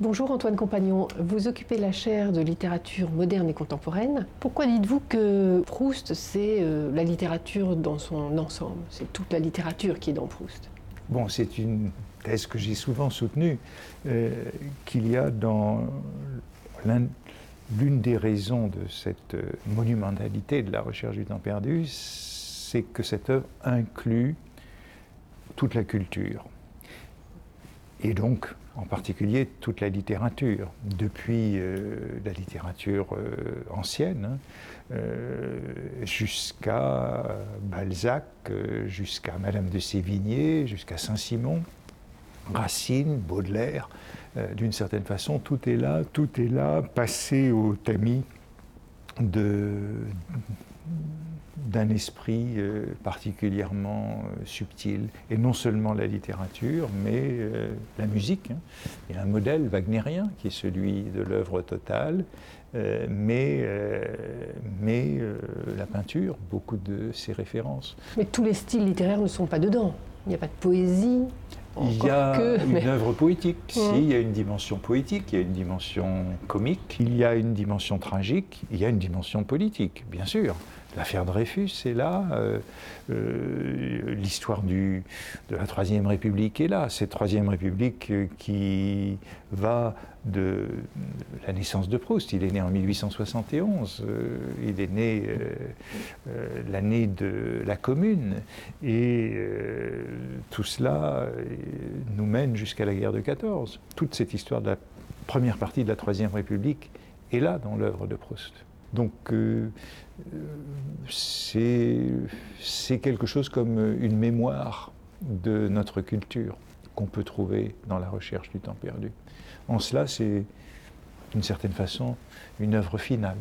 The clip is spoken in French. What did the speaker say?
Bonjour Antoine Compagnon, vous occupez la chaire de littérature moderne et contemporaine. Pourquoi dites-vous que Proust, c'est euh, la littérature dans son ensemble? C'est toute la littérature qui est dans Proust Bon, c'est une thèse que j'ai souvent soutenue, euh, qu'il y a dans l'une des raisons de cette euh, monumentalité de la recherche du temps perdu, c'est que cette œuvre inclut toute la culture. Et donc, en particulier toute la littérature, depuis euh, la littérature euh, ancienne hein, euh, jusqu'à Balzac, jusqu'à Madame de Sévigné, jusqu'à Saint-Simon, Racine, Baudelaire, d'une certaine façon, tout est là, tout est là, passé au tamis d'un esprit euh, particulièrement euh, subtil. Et non seulement la littérature, mais euh, la musique. Hein. Il y a un modèle wagnérien qui est celui de l'œuvre totale, mais, mais la peinture, beaucoup de ses références. Mais tous les styles littéraires ne sont pas dedans. Il n'y a pas de poésie. Il y a une œuvre poétique, si, il y a une dimension poétique, il y a une dimension comique, il y a une dimension tragique, il y a une dimension politique, bien sûr. L'affaire Dreyfus est là, euh, euh, l'histoire de la Troisième République est là. Cette Troisième République euh, qui va de la naissance de Proust. Il est né en 1871, il est né l'année de la Commune, et tout cela nous mène jusqu'à la guerre de 14. Toute cette histoire de la première partie de la Troisième République est là dans l'œuvre de Proust. Donc euh, c'est quelque chose comme une mémoire de notre culture qu'on peut trouver dans la recherche du temps perdu. En cela, c'est d'une certaine façon une œuvre finale.